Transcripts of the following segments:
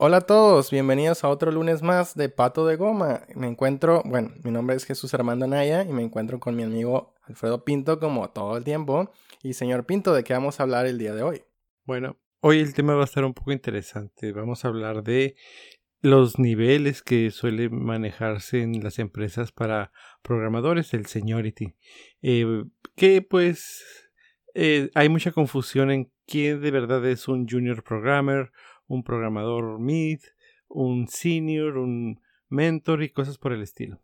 Hola a todos, bienvenidos a otro lunes más de Pato de Goma. Me encuentro, bueno, mi nombre es Jesús Armando Naya y me encuentro con mi amigo Alfredo Pinto como todo el tiempo. Y señor Pinto, ¿de qué vamos a hablar el día de hoy? Bueno, hoy el tema va a estar un poco interesante. Vamos a hablar de los niveles que suele manejarse en las empresas para programadores, el seniority. Eh, que pues eh, hay mucha confusión en quién de verdad es un junior programmer, un programador mid, un senior, un mentor y cosas por el estilo.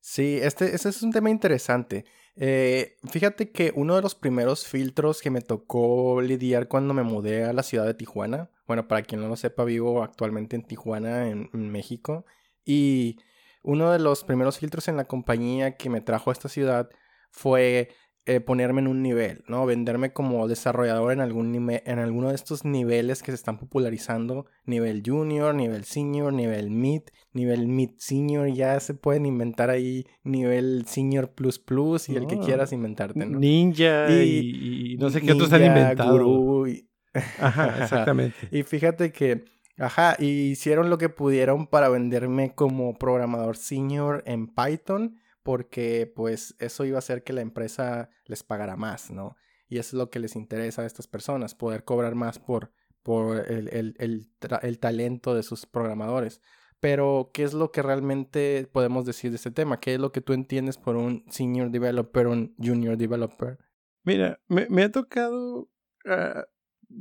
Sí, este, este es un tema interesante. Eh, fíjate que uno de los primeros filtros que me tocó lidiar cuando me mudé a la ciudad de Tijuana, bueno, para quien no lo sepa, vivo actualmente en Tijuana, en, en México, y uno de los primeros filtros en la compañía que me trajo a esta ciudad fue eh, ponerme en un nivel, ¿no? Venderme como desarrollador en, algún en alguno de estos niveles que se están popularizando. Nivel junior, nivel senior, nivel mid, nivel mid senior. Ya se pueden inventar ahí nivel senior plus plus y el que ah. quieras inventarte, ¿no? Ninja y, no sé qué otros han inventado. Ajá, exactamente. y fíjate que... Ajá, hicieron lo que pudieron para venderme como programador senior en Python porque pues eso iba a hacer que la empresa les pagara más, ¿no? Y eso es lo que les interesa a estas personas, poder cobrar más por, por el, el, el, el talento de sus programadores. Pero, ¿qué es lo que realmente podemos decir de este tema? ¿Qué es lo que tú entiendes por un senior developer, un junior developer? Mira, me, me ha tocado ah,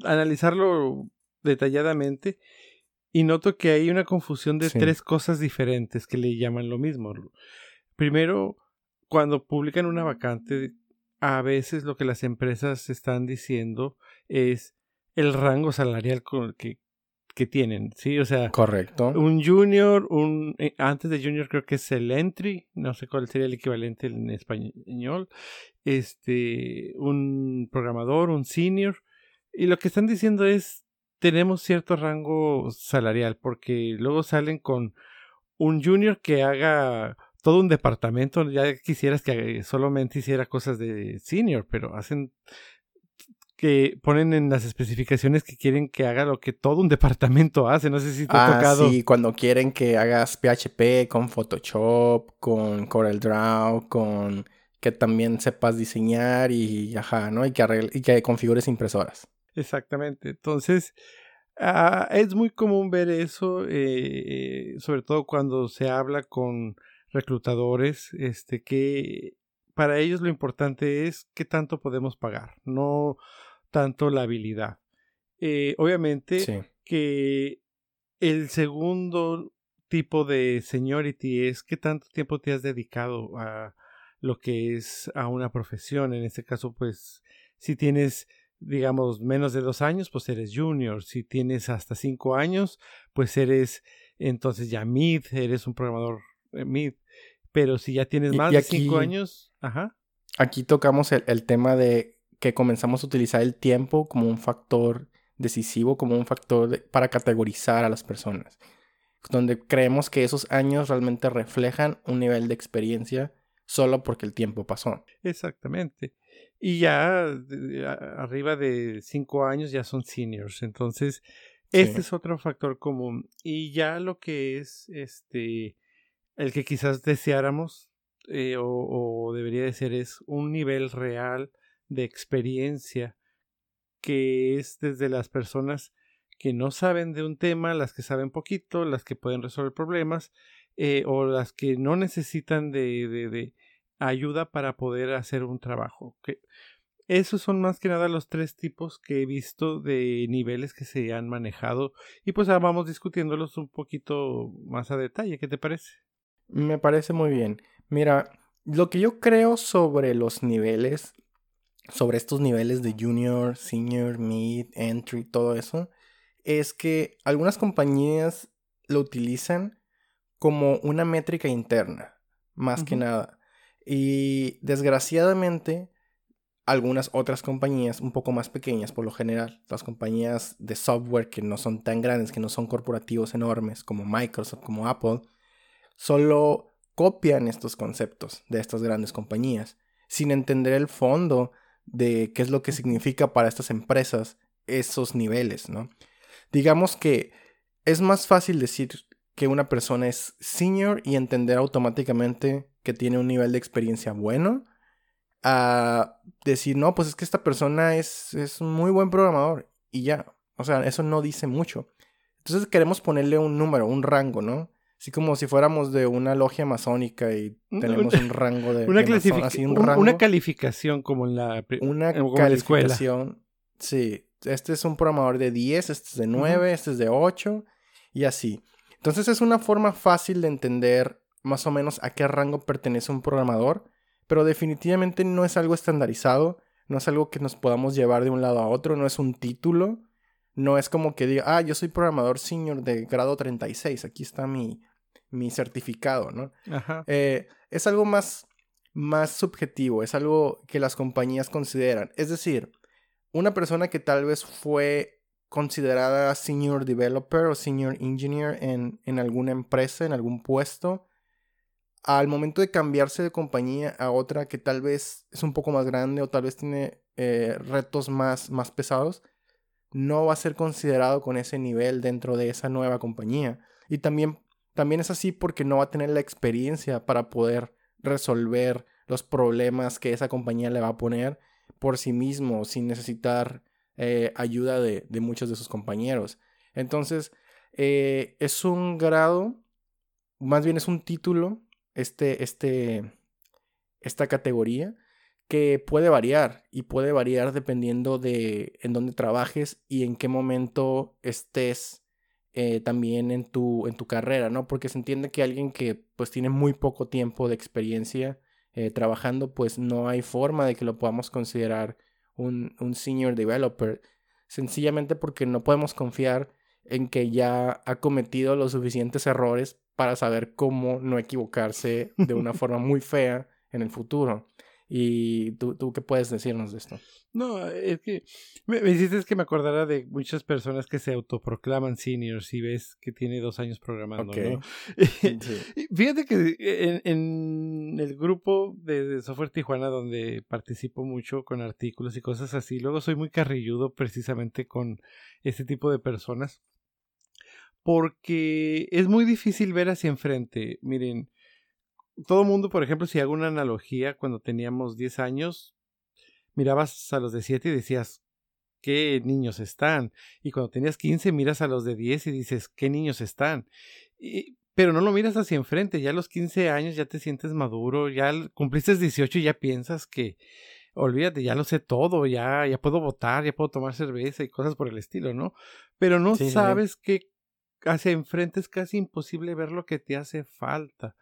analizarlo detalladamente y noto que hay una confusión de tres cosas diferentes que le llaman lo mismo. Primero, cuando publican una vacante, a veces lo que las empresas están diciendo es el rango salarial que, que tienen, ¿sí? O sea, correcto. Un junior, un eh, antes de junior creo que es el entry, no sé cuál sería el equivalente en español, este, un programador, un senior, y lo que están diciendo es tenemos cierto rango salarial porque luego salen con un junior que haga todo un departamento. Ya quisieras que solamente hiciera cosas de senior, pero hacen que ponen en las especificaciones que quieren que haga lo que todo un departamento hace. No sé si te ha ah, tocado. Sí, cuando quieren que hagas PHP con Photoshop, con CorelDRAW, con que también sepas diseñar y ajá, ¿no? Y que, y que configures impresoras. Exactamente. Entonces, ah, es muy común ver eso, eh, sobre todo cuando se habla con reclutadores, este, que para ellos lo importante es qué tanto podemos pagar, no tanto la habilidad. Eh, obviamente que el segundo tipo de seniority es qué tanto tiempo te has dedicado a lo que es a una profesión. En este caso, pues, si tienes, digamos, menos de dos años, pues eres junior. Si tienes hasta cinco años, pues eres entonces ya mid, eres un programador eh, mid. Pero si ya tienes más de cinco años, ajá. Aquí tocamos el, tema de que comenzamos a utilizar el tiempo como un factor decisivo, como un factor para categorizar a las personas. Donde creemos que esos años realmente reflejan un nivel de experiencia solo porque el tiempo pasó. Exactamente. Y ya arriba de cinco años ya son seniors. Entonces, este es otro factor común. Y ya lo que es este el que quizás deseáramos eh, o, debería de ser es un nivel real de experiencia que es desde las personas que no saben de un tema, las que saben poquito, las que pueden resolver problemas eh, o las que no necesitan de, de, ayuda para poder hacer un trabajo. Esos son más que nada los tres tipos que he visto de niveles que se han manejado y pues vamos discutiéndolos un poquito más a detalle. ¿Qué te parece? Me parece muy bien. Mira, lo que yo creo sobre los niveles, sobre estos niveles de junior, senior, mid, entry, todo eso, es que algunas compañías lo utilizan como una métrica interna, más que nada. Y desgraciadamente, algunas otras compañías un poco más pequeñas, por lo general, las compañías de software que no son tan grandes, que no son corporativos enormes como Microsoft, como Apple, solo copian estos conceptos de estas grandes compañías, sin entender el fondo de qué es lo que significa para estas empresas esos niveles, ¿no? Digamos que es más fácil decir que una persona es senior y entender automáticamente que tiene un nivel de experiencia bueno a decir, no, pues es que esta persona es, es muy buen programador y ya. O sea, eso no dice mucho. Entonces queremos ponerle un número, un rango, ¿no? Así como si fuéramos de una logia masónica y tenemos un rango de... Una, una calificación como en la, una calificación, Sí, este es un programador de 10, este es de 9, este es de 8 y así. Entonces es una forma fácil de entender más o menos a qué rango pertenece un programador, pero definitivamente no es algo estandarizado, no es algo que nos podamos llevar de un lado a otro, no es un título, no es como que diga, ah, yo soy programador senior de grado 36, aquí está mi, mi certificado, ¿no? Ajá. Eh, es algo más, más subjetivo, es algo que las compañías consideran. Es decir, una persona que tal vez fue considerada senior developer o senior engineer en, en alguna empresa, en algún puesto, al momento de cambiarse de compañía a otra que tal vez es un poco más grande o tal vez tiene eh, retos más, más pesados, no va a ser considerado con ese nivel dentro de esa nueva compañía. Y también también es así porque no va a tener la experiencia para poder resolver los problemas que esa compañía le va a poner por sí mismo, sin necesitar eh, ayuda de, muchos de sus compañeros. Entonces, eh, es un grado, más bien es un título, este, este, esta categoría, que puede variar y puede variar dependiendo de en dónde trabajes y en qué momento estés eh, también en tu, en tu carrera, ¿no? Porque se entiende que alguien que pues tiene muy poco tiempo de experiencia eh, trabajando, pues no hay forma de que lo podamos considerar un, un senior developer, sencillamente porque no podemos confiar en que ya ha cometido los suficientes errores para saber cómo no equivocarse de una forma muy fea en el futuro. ¿Y tú, tú qué puedes decirnos de esto? No, es que me, me hiciste que me acordara de muchas personas que se autoproclaman seniors y ves que tiene dos años programando, ¿no? Fíjate que en, en el grupo de, Software Tijuana donde participo mucho con artículos y cosas así, luego soy muy carrilludo precisamente con este tipo de personas porque es muy difícil ver hacia enfrente. Miren, todo mundo, por ejemplo, si hago una analogía, cuando teníamos 10 años, mirabas a los de 7 y decías, ¿qué niños están? Y cuando tenías 15, miras a los de 10 y dices, ¿qué niños están? pero no lo miras hacia enfrente, ya a los 15 años ya te sientes maduro, ya cumpliste 18 y ya piensas que, olvídate, ya lo sé todo, ya, ya puedo votar, ya puedo tomar cerveza y cosas por el estilo, ¿no? Pero no sabes que hacia enfrente es casi imposible ver lo que te hace falta.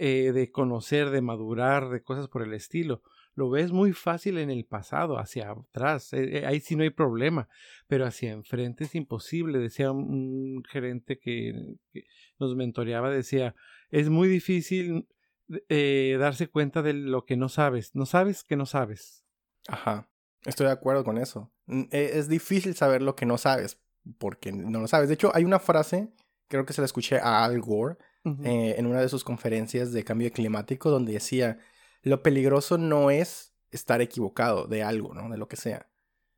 Eh, de conocer, de madurar, de cosas por el estilo. Lo ves muy fácil en el pasado, hacia atrás, eh, eh, ahí sí no hay problema, pero hacia enfrente es imposible. Decía un, gerente que, nos mentoreaba, decía, es muy difícil darse cuenta de lo que no sabes. No sabes que no sabes. Ajá, estoy de acuerdo con eso. E, es difícil saber lo que no sabes, porque no lo sabes. De hecho, hay una frase, creo que se la escuché a Al Gore, eh, en una de sus conferencias de cambio climático donde decía, lo peligroso no es estar equivocado de algo, ¿no? De lo que sea.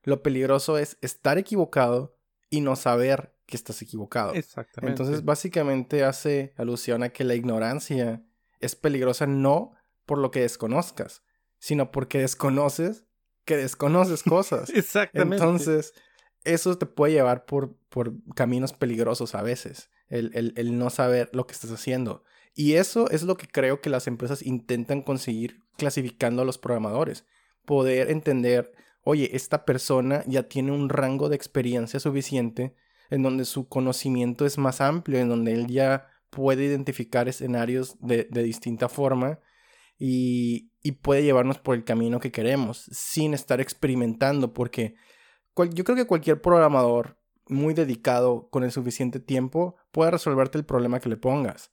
Lo peligroso es estar equivocado y no saber que estás equivocado. Exactamente. Entonces, básicamente hace alusión a que la ignorancia es peligrosa no por lo que desconozcas, sino porque desconoces que desconoces cosas. Exactamente. Entonces, eso te puede llevar por, por caminos peligrosos a veces el, no saber lo que estás haciendo. Y eso es lo que creo que las empresas intentan conseguir clasificando a los programadores. Poder entender, oye, esta persona ya tiene un rango de experiencia suficiente en donde su conocimiento es más amplio, en donde él ya puede identificar escenarios de, distinta forma y, puede llevarnos por el camino que queremos sin estar experimentando, porque yo creo que cualquier programador muy dedicado con el suficiente tiempo puede resolverte el problema que le pongas.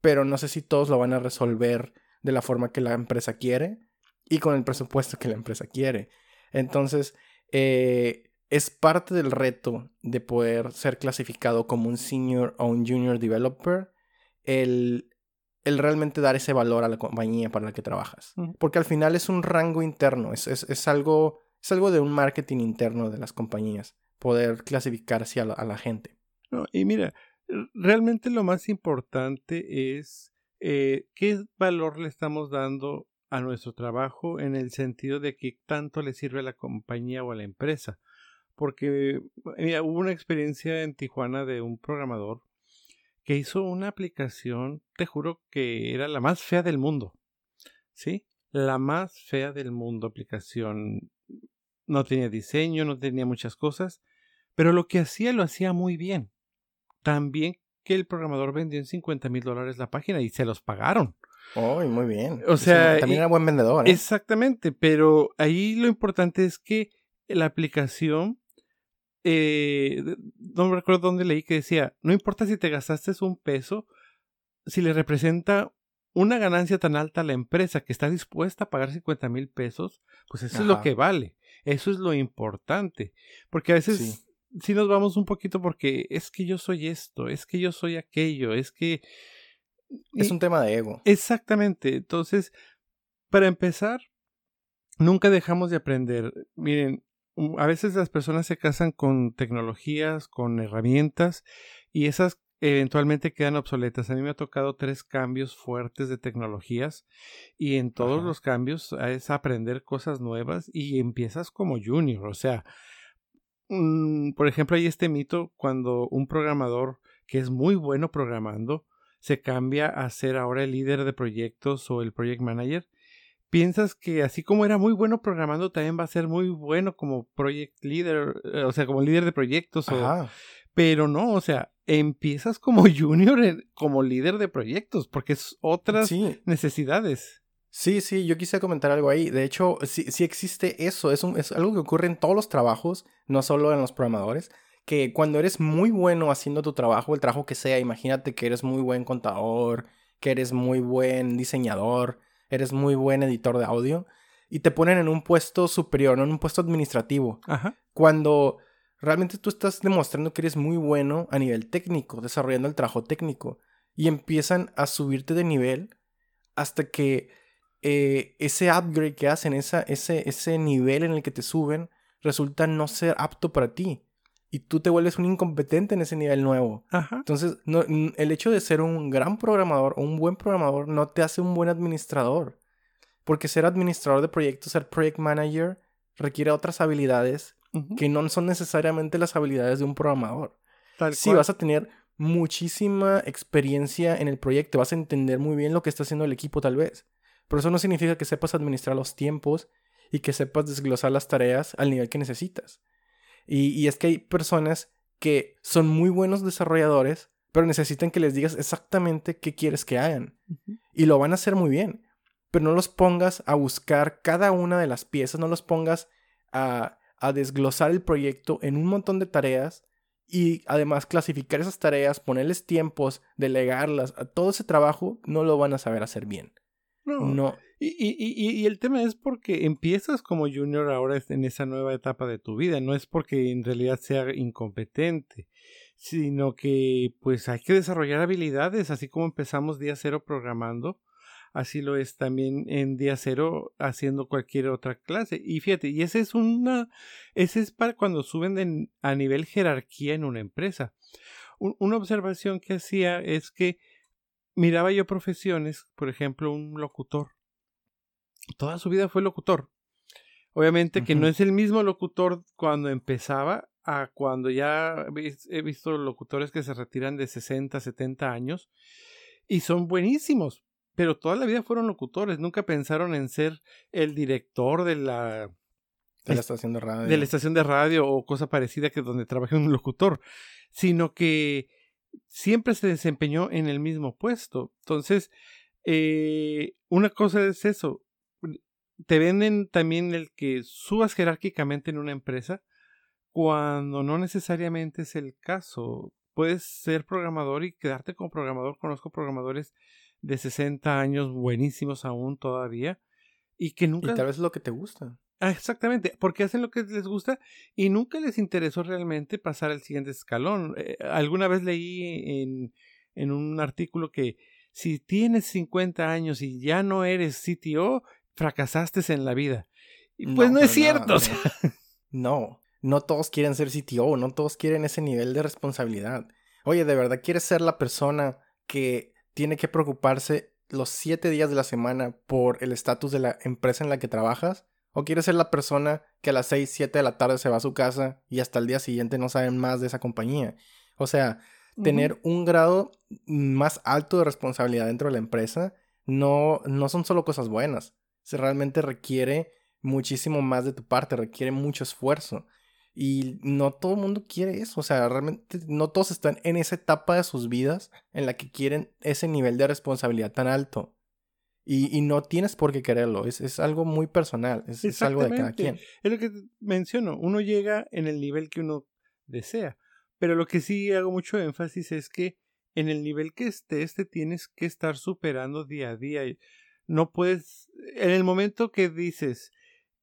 Pero no sé si todos lo van a resolver de la forma que la empresa quiere y con el presupuesto que la empresa quiere. Entonces, eh, es parte del reto de poder ser clasificado como un senior o un junior developer el, el realmente dar ese valor a la compañía para la que trabajas. Porque al final es un rango interno, es, es, algo, es algo de un marketing interno de las compañías poder clasificar así a la, gente. No, y mira, realmente lo más importante es eh, qué valor le estamos dando a nuestro trabajo en el sentido de que tanto le sirve a la compañía o a la empresa. Porque mira, hubo una experiencia en Tijuana de un programador que hizo una aplicación, te juro que era la más fea del mundo. ¿Sí? La más fea del mundo aplicación. No tenía diseño, no tenía muchas cosas, pero lo que hacía lo hacía muy bien. También que el programador vendió en 50 mil dólares la página y se los pagaron. Oh, muy bien. O sea, también era buen vendedor. ¿eh? Exactamente, pero ahí lo importante es que la aplicación, eh, no me recuerdo dónde leí que decía, no importa si te gastaste un peso, si le representa una ganancia tan alta a la empresa que está dispuesta a pagar 50 mil pesos, pues eso es lo que vale. Eso es lo importante. Porque a veces si nos vamos un poquito porque es que yo soy esto, es que yo soy aquello, es que... Es un tema de ego. Exactamente. Entonces, para empezar, nunca dejamos de aprender. Miren, a veces las personas se casan con tecnologías, con herramientas, y esas eventualmente quedan obsoletas. A mí me ha tocado tres cambios fuertes de tecnologías y en todos los cambios es aprender cosas nuevas y empiezas como junior, o sea, Mm, por ejemplo, hay este mito cuando un programador que es muy bueno programando se cambia a ser ahora el líder de proyectos o el project manager. Piensas que así como era muy bueno programando, también va a ser muy bueno como project leader, eh, o sea, como líder de proyectos. Pero no, o sea, empiezas como junior, como líder de proyectos, porque es otras necesidades. Sí, sí, yo quise comentar algo ahí. De hecho, sí, sí existe eso. Es, es algo que ocurre en todos los trabajos, no solo en los programadores. Que cuando eres muy bueno haciendo tu trabajo, el trabajo que sea, imagínate que eres muy buen contador, que eres muy buen diseñador, eres muy buen editor de audio, y te ponen en un puesto superior, no en un puesto administrativo. Ajá. Cuando realmente tú estás demostrando que eres muy bueno a nivel técnico, desarrollando el trabajo técnico, y empiezan a subirte de nivel hasta que eh, ese upgrade que hacen, esa, ese, ese nivel en el que te suben, resulta no ser apto para ti. Y tú te vuelves un incompetente en ese nivel nuevo. Entonces, no, el hecho de ser un gran programador o un buen programador no te hace un buen administrador. Porque ser administrador de proyectos, ser project manager, requiere otras habilidades que no son necesariamente las habilidades de un programador. sí, vas a tener muchísima experiencia en el proyecto, vas a entender muy bien lo que está haciendo el equipo tal vez. Pero eso no significa que sepas administrar los tiempos y que sepas desglosar las tareas al nivel que necesitas. Y, es que hay personas que son muy buenos desarrolladores, pero necesitan que les digas exactamente qué quieres que hagan. Y lo van a hacer muy bien. Pero no los pongas a buscar cada una de las piezas, no los pongas a, a desglosar el proyecto en un montón de tareas y además clasificar esas tareas, ponerles tiempos, delegarlas, a todo ese trabajo no lo van a saber hacer bien. No. Y, y, y, el tema es porque empiezas como junior ahora en esa nueva etapa de tu vida. No es porque en realidad sea incompetente, sino que pues hay que desarrollar habilidades, así como empezamos día cero programando. Así lo es también en día cero haciendo cualquier otra clase. Y fíjate, y ese es una, ese es para cuando suben a nivel jerarquía en una empresa. una observación que hacía es que miraba yo profesiones, por ejemplo, un locutor. Toda su vida fue locutor. Obviamente que no es el mismo locutor cuando empezaba a cuando ya he visto locutores que se retiran de 60, 70 años y son buenísimos, pero toda la vida fueron locutores, nunca pensaron en ser el director de la de la estación de radio. De la estación de radio o cosa parecida que donde trabaje un locutor, sino que siempre se desempeñó en el mismo puesto. Entonces, eh, una cosa es eso. Te venden también el que subas jerárquicamente en una empresa cuando no necesariamente es el caso. Puedes ser programador y quedarte como programador. Conozco programadores de 60 años buenísimos aún todavía y que nunca... Y tal vez es lo que te gusta. Ah, exactamente, porque hacen lo que les gusta y nunca les interesó realmente pasar al siguiente escalón. Eh, alguna vez leí en, en, un artículo que si tienes 50 años y ya no eres CTO, fracasaste en la vida. Y pues no, es cierto. no, no todos quieren ser CTO, no todos quieren ese nivel de responsabilidad. Oye, ¿de verdad quieres ser la persona que tiene que preocuparse los siete días de la semana por el estatus de la empresa en la que trabajas? ¿O quieres ser la persona que a las seis, siete de la tarde se va a su casa y hasta el día siguiente no saben más de esa compañía? O sea, tener un grado más alto de responsabilidad dentro de la empresa no, no son solo cosas buenas. Se realmente requiere muchísimo más de tu parte, requiere mucho esfuerzo. Y no todo el mundo quiere eso. O sea, realmente no todos están en esa etapa de sus vidas en la que quieren ese nivel de responsabilidad tan alto. Y, no tienes por qué quererlo. Es, algo muy personal. Es, es, algo de cada quien. Es lo que menciono. Uno llega en el nivel que uno desea. Pero lo que sí hago mucho énfasis es que en el nivel que estés te tienes que estar superando día a día. No puedes, en el momento que dices,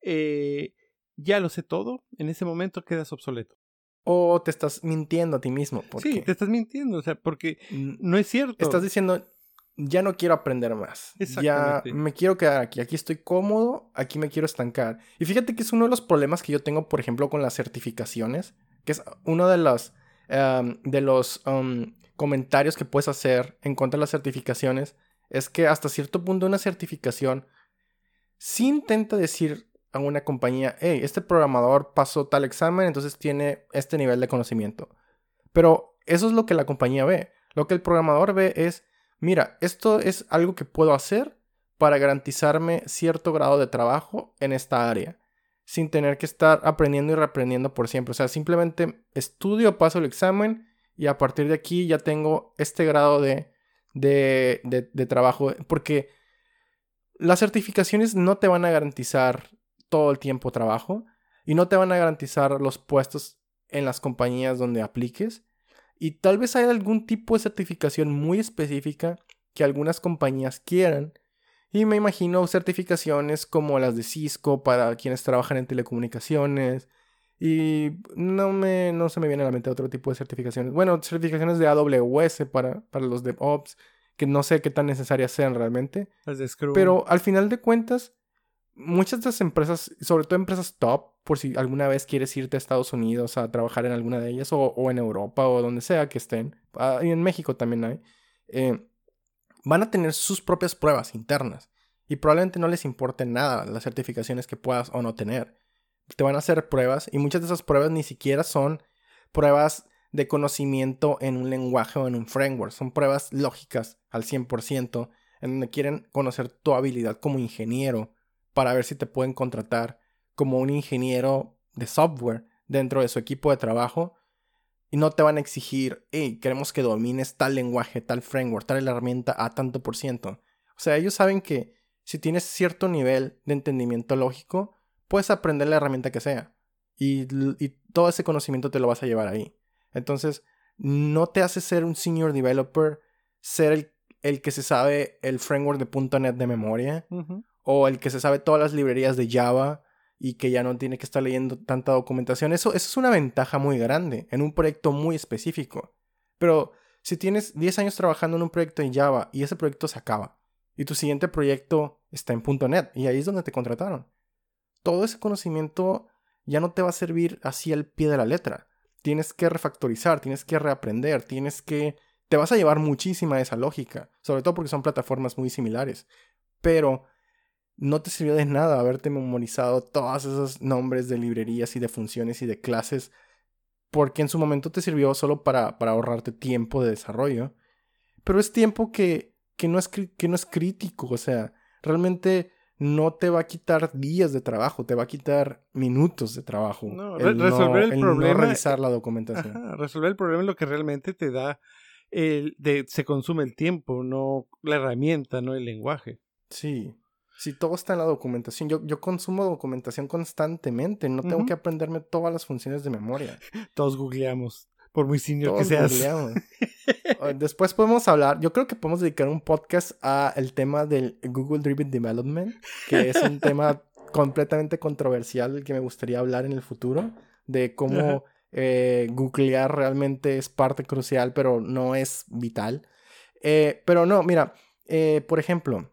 eh, ya lo sé todo, en ese momento quedas obsoleto. O te estás mintiendo a ti mismo. Sí, te estás mintiendo, o sea, porque no es cierto. Estás diciendo, ya no quiero aprender más. Ya me quiero quedar aquí. Aquí estoy cómodo, aquí me quiero estancar. Y fíjate que es uno de los problemas que yo tengo, por ejemplo, con las certificaciones, que es uno de los, de los comentarios que puedes hacer en contra de las certificaciones, es que hasta cierto punto una certificación sí intenta decir a una compañía, hey, este programador pasó tal examen, entonces tiene este nivel de conocimiento. Pero eso es lo que la compañía ve. Lo que el programador ve es, mira, esto es algo que puedo hacer para garantizarme cierto grado de trabajo en esta área, sin tener que estar aprendiendo y reaprendiendo por siempre. O sea, simplemente estudio, paso el examen y a partir de aquí ya tengo este grado de, de, de trabajo. Porque las certificaciones no te van a garantizar todo el tiempo trabajo y no te van a garantizar los puestos en las compañías donde apliques. Y tal vez haya algún tipo de certificación muy específica que algunas compañías quieran. Y me imagino certificaciones como las de Cisco para quienes trabajan en telecomunicaciones. Y no, me, no se me viene a la mente otro tipo de certificaciones. Bueno, certificaciones de AWS para, para los DevOps, que no sé qué tan necesarias sean realmente. Las de Pero al final de cuentas, muchas de las empresas, sobre todo empresas top, por si alguna vez quieres irte a Estados Unidos a trabajar en alguna de ellas, o, en Europa, o donde sea que estén, ah, y en México también hay, eh, van a tener sus propias pruebas internas. Y probablemente no les importe nada las certificaciones que puedas o no tener. Te van a hacer pruebas y muchas de esas pruebas ni siquiera son pruebas de conocimiento en un lenguaje o en un framework. Son pruebas lógicas al 100% en donde quieren conocer tu habilidad como ingeniero para ver si te pueden contratar como un ingeniero de software dentro de su equipo de trabajo y no te van a exigir, hey, queremos que domines tal lenguaje, tal framework, tal herramienta a tanto por ciento. O sea, ellos saben que si tienes cierto nivel de entendimiento lógico, puedes aprender la herramienta que sea. Y, todo ese conocimiento te lo vas a llevar ahí. Entonces, no te hace ser un senior developer, ser el, que se sabe el framework de .NET de memoria, o el que se sabe todas las librerías de Java y que ya no tiene que estar leyendo tanta documentación. Eso, eso es una ventaja muy grande en un proyecto muy específico. Pero si tienes 10 años trabajando en un proyecto en Java y ese proyecto se acaba y tu siguiente proyecto está en .NET y ahí es donde te contrataron, todo ese conocimiento ya no te va a servir así al pie de la letra. Tienes que refactorizar, tienes que reaprender, tienes que... Te vas a llevar muchísima esa lógica, sobre todo porque son plataformas muy similares. Pero no te sirvió de nada haberte memorizado todos esos nombres de librerías y de funciones y de clases, porque en su momento te sirvió solo para, para ahorrarte tiempo de desarrollo. Pero es tiempo que, que, no es, que no es crítico, o sea, realmente no te va a quitar días de trabajo, te va a quitar minutos de trabajo. No, resolver el, problema. No revisar la documentación. resolver el problema es lo que realmente te da. El, de, se consume el tiempo, no la herramienta, no el lenguaje. Sí. Si todo está en la documentación, yo, yo consumo documentación constantemente, no tengo que aprenderme todas las funciones de memoria. Todos googleamos, por muy senior que seas. Después podemos hablar, yo creo que podemos dedicar un podcast a el tema del Google Driven Development, que es un tema completamente controversial que me gustaría hablar en el futuro, de cómo eh, googlear realmente es parte crucial, pero no es vital. Eh, pero no, mira, eh, por ejemplo,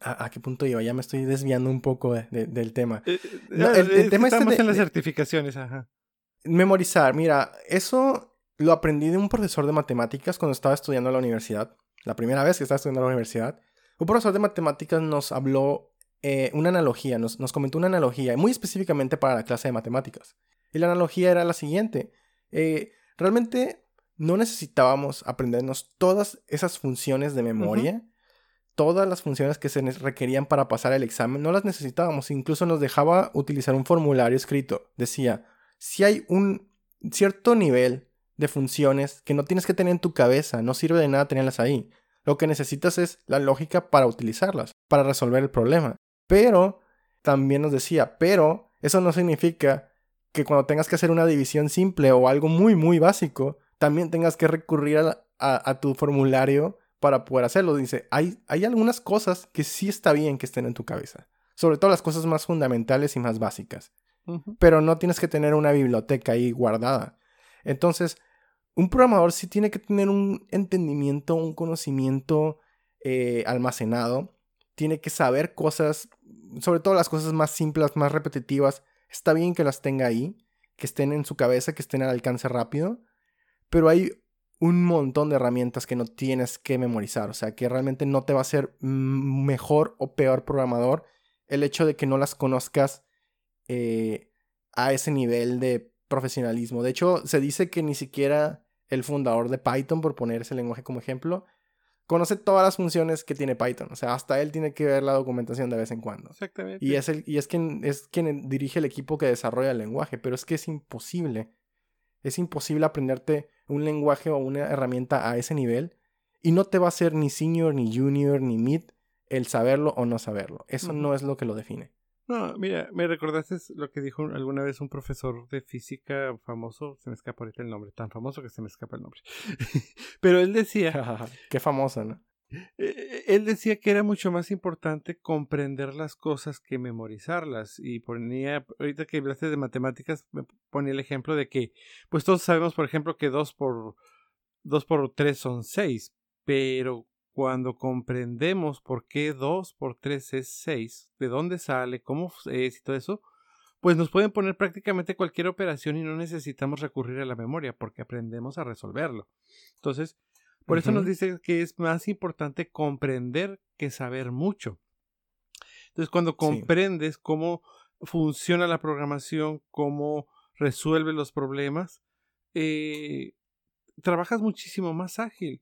¿A, qué punto iba? Ya me estoy desviando un poco del tema. El, tema estamos en las certificaciones, ajá. Memorizar, mira, eso lo aprendí de un profesor de matemáticas cuando estaba estudiando en la universidad. La primera vez que estaba estudiando en la universidad. Un profesor de matemáticas nos habló eh, una analogía, nos, nos, comentó una analogía, muy específicamente para la clase de matemáticas. Y la analogía era la siguiente. Eh, realmente no necesitábamos aprendernos todas esas funciones de memoria, todas las funciones que se requerían para pasar el examen, no las necesitábamos. Incluso nos dejaba utilizar un formulario escrito. Decía, si hay un cierto nivel de funciones que no tienes que tener en tu cabeza, no sirve de nada tenerlas ahí. Lo que necesitas es la lógica para utilizarlas, para resolver el problema. Pero, también nos decía, pero eso no significa que cuando tengas que hacer una división simple o algo muy, muy básico, también tengas que recurrir a, tu formulario para poder hacerlo. Dice, hay, hay algunas cosas que sí está bien que estén en tu cabeza. Sobre todo las cosas más fundamentales y más básicas. Pero no tienes que tener una biblioteca ahí guardada. Entonces, un programador sí tiene que tener un entendimiento, un conocimiento eh, almacenado. Tiene que saber cosas, sobre todo las cosas más simples, más repetitivas. Está bien que las tenga ahí, que estén en su cabeza, que estén al alcance rápido. Pero hay un montón de herramientas que no tienes que memorizar. O sea, que realmente no te va a ser mejor o peor programador el hecho de que no las conozcas eh, a ese nivel de profesionalismo. De hecho, se dice que ni siquiera el fundador de Python, por poner ese lenguaje como ejemplo, conoce todas las funciones que tiene Python. O sea, hasta él tiene que ver la documentación de vez en cuando. Exactamente. Y es, el, y es, quien, es quien dirige el equipo que desarrolla el lenguaje. Pero es que es imposible. Es imposible aprenderte un lenguaje o una herramienta a ese nivel. Y no te va a ser ni senior, ni junior, ni mid el saberlo o no saberlo. Eso no es lo que lo define. No, mira, me recordaste lo que dijo alguna vez un profesor de física famoso, se me escapa ahorita el nombre, tan famoso que se me escapa el nombre. Pero él decía... Qué famoso, ¿no? Eh, él decía que era mucho más importante comprender las cosas que memorizarlas. Y ponía, ahorita que hablaste de matemáticas, me ponía el ejemplo de que, pues todos sabemos, por ejemplo, que 2 por 2 por 3 son 6, pero cuando comprendemos por qué 2 por 3 es 6, de dónde sale, cómo es y todo eso, pues nos pueden poner prácticamente cualquier operación y no necesitamos recurrir a la memoria porque aprendemos a resolverlo. Entonces, por eso nos dice que es más importante comprender que saber mucho. Entonces, cuando comprendes cómo funciona la programación, cómo resuelve los problemas, eh, trabajas muchísimo más ágil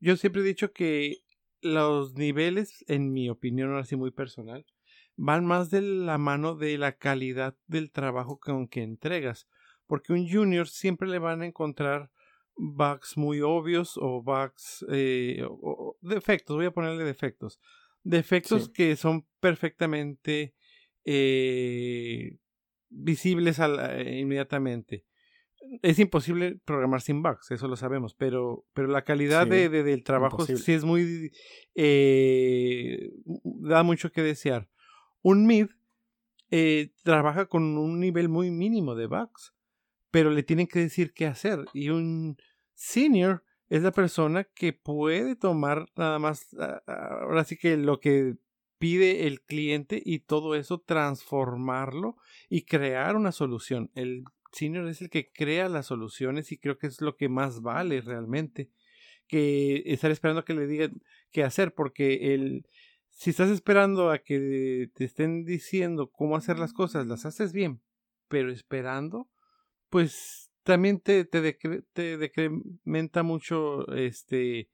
yo siempre he dicho que los niveles, en mi opinión, así muy personal, van más de la mano de la calidad del trabajo con que entregas. Porque un junior siempre le van a encontrar bugs muy obvios o bugs eh, o, defectos, voy a ponerle defectos. Defectos que son perfectamente eh, visibles eh, inmediatamente es imposible programar sin bugs, eso lo sabemos, pero, pero la calidad de, del trabajo sí es muy... Eh, da mucho que desear. Un mid eh, trabaja con un nivel muy mínimo de bugs, pero le tienen que decir qué hacer. Y un senior es la persona que puede tomar nada más, ahora sí que lo que pide el cliente y todo eso transformarlo y crear una solución. El senior es el que crea las soluciones y creo que es lo que más vale realmente que estar esperando a que le digan qué hacer porque el si estás esperando a que te estén diciendo cómo hacer las cosas las haces bien pero esperando pues también te, te, te decrementa mucho este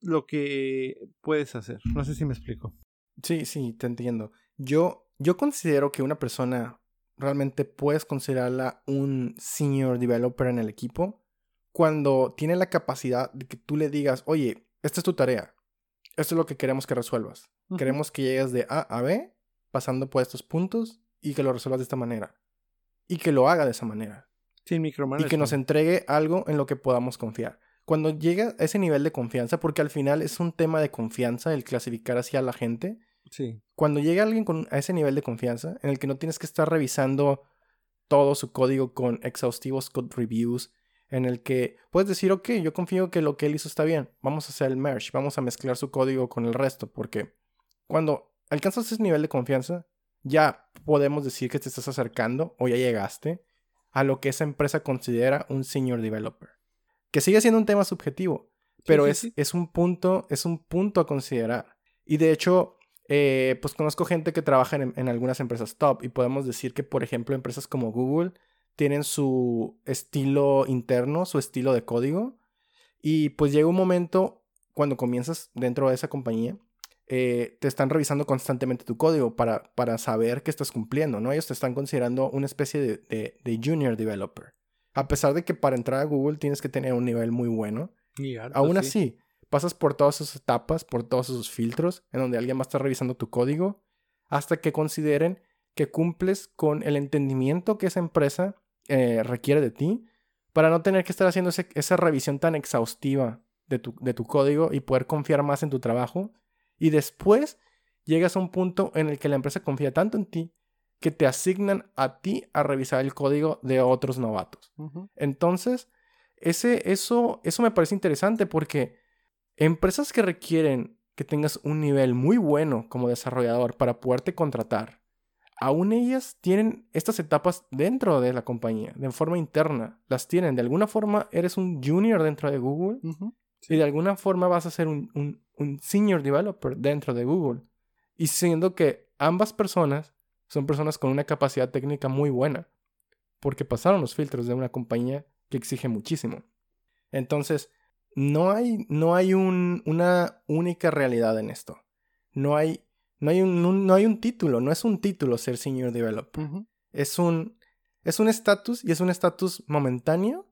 lo que puedes hacer. No sé si me explico. Sí sí te entiendo. Yo yo considero que una persona realmente puedes considerarla un senior developer en el equipo cuando tiene la capacidad de que tú le digas, oye, esta es tu tarea, esto es lo que queremos que resuelvas. Queremos que llegues de A a B pasando por estos puntos y que lo resuelvas de esta manera. Y que lo haga de esa manera. Sin Y que nos entregue algo en lo que podamos confiar. Cuando llega a ese nivel de confianza, porque al final es un tema de confianza el clasificar hacia la gente, cuando llega alguien con, a ese nivel de confianza, en el que no tienes que estar revisando todo su código con exhaustivos code reviews, en el que puedes decir, ok, yo confío que lo que él hizo está bien, vamos a hacer el merge, vamos a mezclar su código con el resto, porque cuando alcanzas ese nivel de confianza, ya podemos decir que te estás acercando o ya llegaste a lo que esa empresa considera un senior developer. Que sigue siendo un tema subjetivo, pero es, es, un punto, es un punto a considerar. Y de hecho, eh, pues conozco gente que trabaja en, en, algunas empresas top y podemos decir que, por ejemplo, empresas como Google tienen su estilo interno, su estilo de código. Y pues llega un momento cuando comienzas dentro de esa compañía eh, te están revisando constantemente tu código para, para saber que estás cumpliendo, ¿no? Ellos te están considerando una especie de, de, junior developer. A pesar de que para entrar a Google tienes que tener un nivel muy bueno, aún así, pasas por todas esas etapas, por todos esos filtros, en donde alguien va a estar revisando tu código, hasta que consideren que cumples con el entendimiento que esa empresa eh, requiere de ti, para no tener que estar haciendo esa revisión tan exhaustiva de tu, de tu código y poder confiar más en tu trabajo y después llegas a un punto en el que la empresa confía tanto en ti que te asignan a ti a revisar el código de otros novatos. Entonces, ese, eso, eso me parece interesante porque empresas que requieren que tengas un nivel muy bueno como desarrollador para poderte contratar, aún ellas tienen estas etapas dentro de la compañía, de forma interna. Las tienen. De alguna forma eres un junior dentro de Google y de alguna forma vas a ser un, un senior developer dentro de Google. Y siendo que ambas personas son personas con una capacidad técnica muy buena, porque pasaron los filtros de una compañía que exige muchísimo. Entonces, no hay, no hay una única realidad en esto. No hay, no hay un, no hay un título, no es un título ser senior developer. Es un es un estatus y es un estatus momentáneo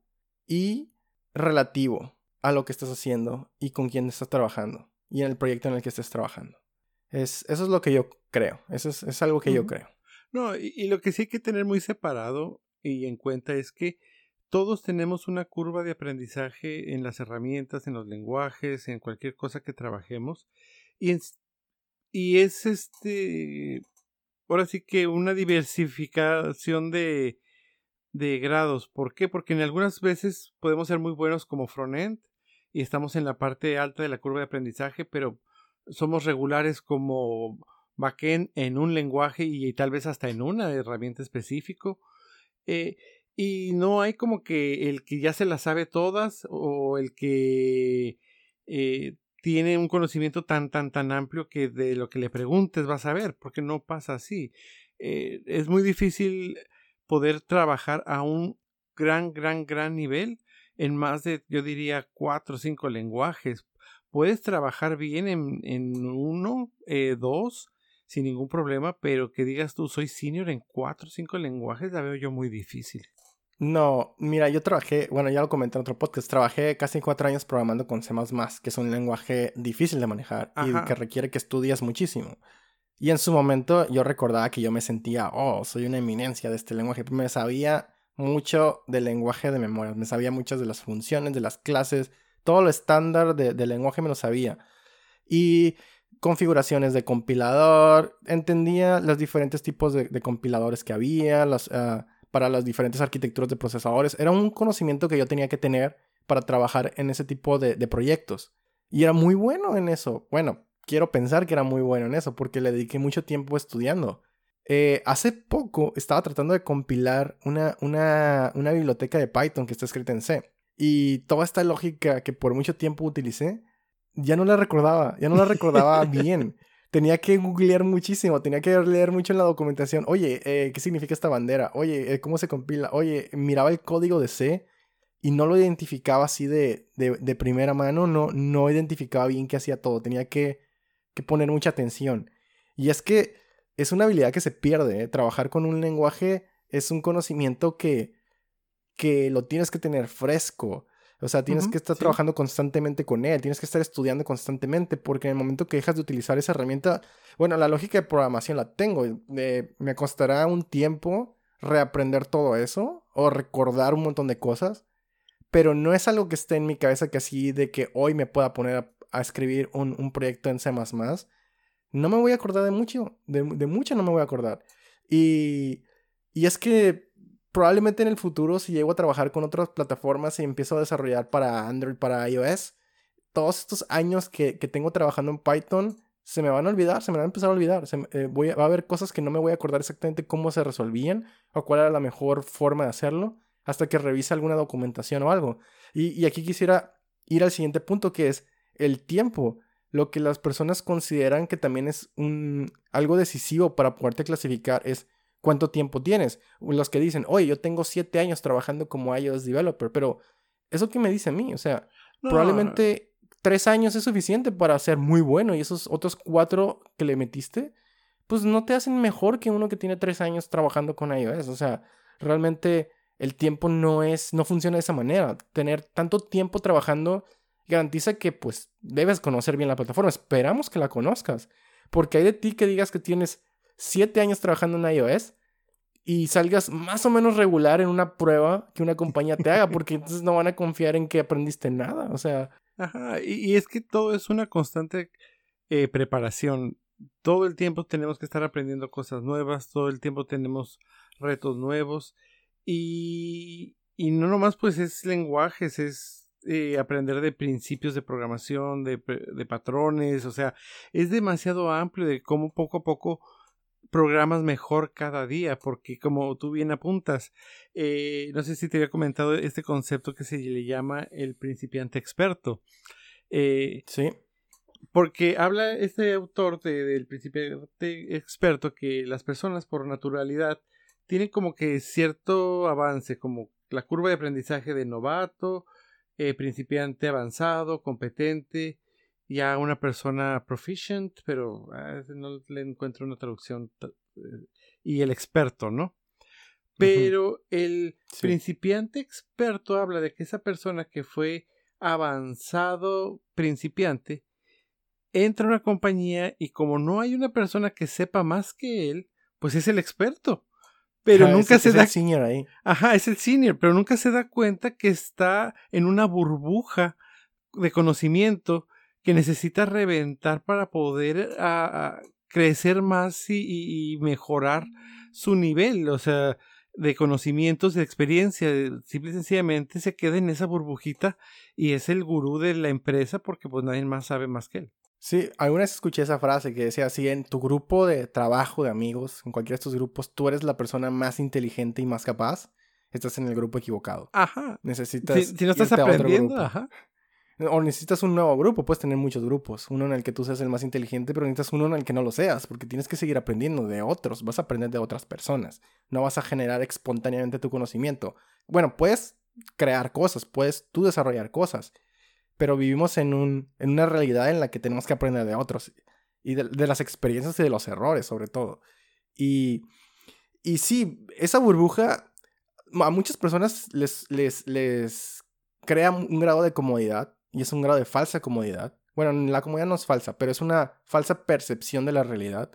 y relativo a lo que estás haciendo y con quién estás trabajando y en el proyecto en el que estés trabajando. Es, eso es lo que yo creo. Eso es, algo que yo creo. No, y, lo que sí hay que tener muy separado y en cuenta es que todos tenemos una curva de aprendizaje en las herramientas, en los lenguajes, en cualquier cosa que trabajemos. Y, es este. Ahora sí que una diversificación de, de grados. ¿Por qué? Porque en algunas veces podemos ser muy buenos como frontend y estamos en la parte alta de la curva de aprendizaje, pero somos regulares como backend en un lenguaje y, tal vez hasta en una herramienta específico. Eh, y no hay como que el que ya se las sabe todas o el que eh, tiene un conocimiento tan, tan, tan amplio que de lo que le preguntes vas a ver, porque no pasa así. Eh, es muy difícil poder trabajar a un gran, gran, gran nivel en más de, yo diría, cuatro o cinco lenguajes. Puedes trabajar bien en, en uno, eh, dos, sin ningún problema, pero que digas tú, soy senior en cuatro o cinco lenguajes, la veo yo muy difícil. No, mira, yo trabajé, bueno, ya lo comenté en otro podcast, trabajé casi cuatro años programando con C++, que es un lenguaje difícil de manejar y que requiere que estudias muchísimo. Y en su momento yo recordaba que yo me sentía, oh, soy una eminencia de este lenguaje, me sabía mucho del lenguaje de memoria. Me sabía muchas de las funciones, de las clases, todo lo estándar de, del lenguaje me lo sabía. Y configuraciones de compilador, entendía los diferentes tipos de, compiladores que había, las, ah, para las diferentes arquitecturas de procesadores. Era un conocimiento que yo tenía que tener para trabajar en ese tipo de, de proyectos. Y era muy bueno en eso. Bueno, quiero pensar que era muy bueno en eso porque le dediqué mucho tiempo estudiando. Eh, hace poco estaba tratando de compilar una, una, una, biblioteca de Python que está escrita en C. Y toda esta lógica que por mucho tiempo utilicé, ya no la recordaba, ya no la recordaba bien. Tenía que googlear muchísimo, tenía que leer mucho en la documentación. Oye, eh, ¿qué significa esta bandera? Oye, eh, ¿cómo se compila? Oye, miraba el código de C y no lo identificaba así de, de, primera mano, no, no identificaba bien qué hacía todo, tenía que, que poner mucha atención. Y es que es una habilidad que se pierde. ¿eh? Trabajar con un lenguaje es un conocimiento que, que lo tienes que tener fresco. O sea, tienes que estar trabajando constantemente con él, tienes que estar estudiando constantemente, porque en el momento que dejas de utilizar esa herramienta, bueno, la lógica de programación la tengo. me costará un tiempo reaprender todo eso o recordar un montón de cosas, pero no es algo que esté en mi cabeza que así de que hoy me pueda poner a, escribir un, un proyecto en C no me voy a acordar de mucho, de, mucho no me voy a acordar. Y, y es que probablemente en el futuro, si llego a trabajar con otras plataformas y empiezo a desarrollar para Android, para iOS, todos estos años que, tengo trabajando en Python se me van a olvidar, se me van a empezar a olvidar. Eh, voy va a haber cosas que no me voy a acordar exactamente cómo se resolvían o cuál era la mejor forma de hacerlo hasta que revise alguna documentación o algo. Y, y aquí quisiera ir al siguiente punto que es el tiempo. Lo que las personas consideran que también es un, algo decisivo para poderte clasificar es cuánto tiempo tienes. Los que dicen, oye, yo tengo siete años trabajando como iOS developer, pero eso que me dice a mí, o sea, probablemente tres años es suficiente para ser muy bueno y esos otros cuatro que le metiste, pues no te hacen mejor que uno que tiene tres años trabajando con iOS. O sea, realmente el tiempo no es, no funciona de esa manera. Tener tanto tiempo trabajando garantiza que pues debes conocer bien la plataforma. Esperamos que la conozcas. Porque hay de ti que digas que tienes siete años trabajando en iOS y salgas más o menos regular en una prueba que una compañía te haga, porque entonces no van a confiar en que aprendiste nada. O sea. Ajá, y, es que todo es una constante eh, preparación. Todo el tiempo tenemos que estar aprendiendo cosas nuevas, todo el tiempo tenemos retos nuevos. Y, y no nomás pues es lenguajes, es eh, aprender de principios de programación, de, de, patrones, o sea, es demasiado amplio de cómo poco a poco programas mejor cada día, porque como tú bien apuntas, eh, no sé si te había comentado este concepto que se le llama el principiante experto. Eh, sí. Porque habla este autor del principiante experto que las personas por naturalidad tienen como que cierto avance, como la curva de aprendizaje de novato, eh, principiante avanzado, competente, ya una persona proficient, pero ah, no le encuentro una traducción, eh, y el experto, ¿no? Pero el principiante experto habla de que esa persona que fue avanzado principiante entra a una compañía y como no hay una persona que sepa más que él, pues es el experto. Pero nunca se da. El senior ahí. Ajá, es el senior, pero nunca se da cuenta que está en una burbuja de conocimiento que necesita reventar para poder crecer más y, mejorar su nivel, o sea, de conocimientos, de experiencia. Simple y sencillamente se queda en esa burbujita y es el gurú de la empresa porque pues nadie más sabe más que él. Sí, alguna vez escuché esa frase que decía así, en tu grupo de trabajo, de amigos, en cualquiera de estos grupos, tú eres la persona más inteligente y más capaz, estás en el grupo equivocado. Ajá. Necesitas... Si, no estás aprendiendo, ajá. O necesitas un nuevo grupo, puedes tener muchos grupos. Uno en el que tú seas el más inteligente, pero necesitas uno en el que no lo seas, porque tienes que seguir aprendiendo de otros, vas a aprender de otras personas. No vas a generar espontáneamente tu conocimiento. Bueno, puedes crear cosas, puedes tú desarrollar cosas, pero vivimos en, un, en una realidad en la que tenemos que aprender de otros y de, las experiencias y de los errores sobre todo. Y, y sí, esa burbuja a muchas personas les, les, les crea un grado de comodidad y es un grado de falsa comodidad. Bueno, la comodidad no es falsa, pero es una falsa percepción de la realidad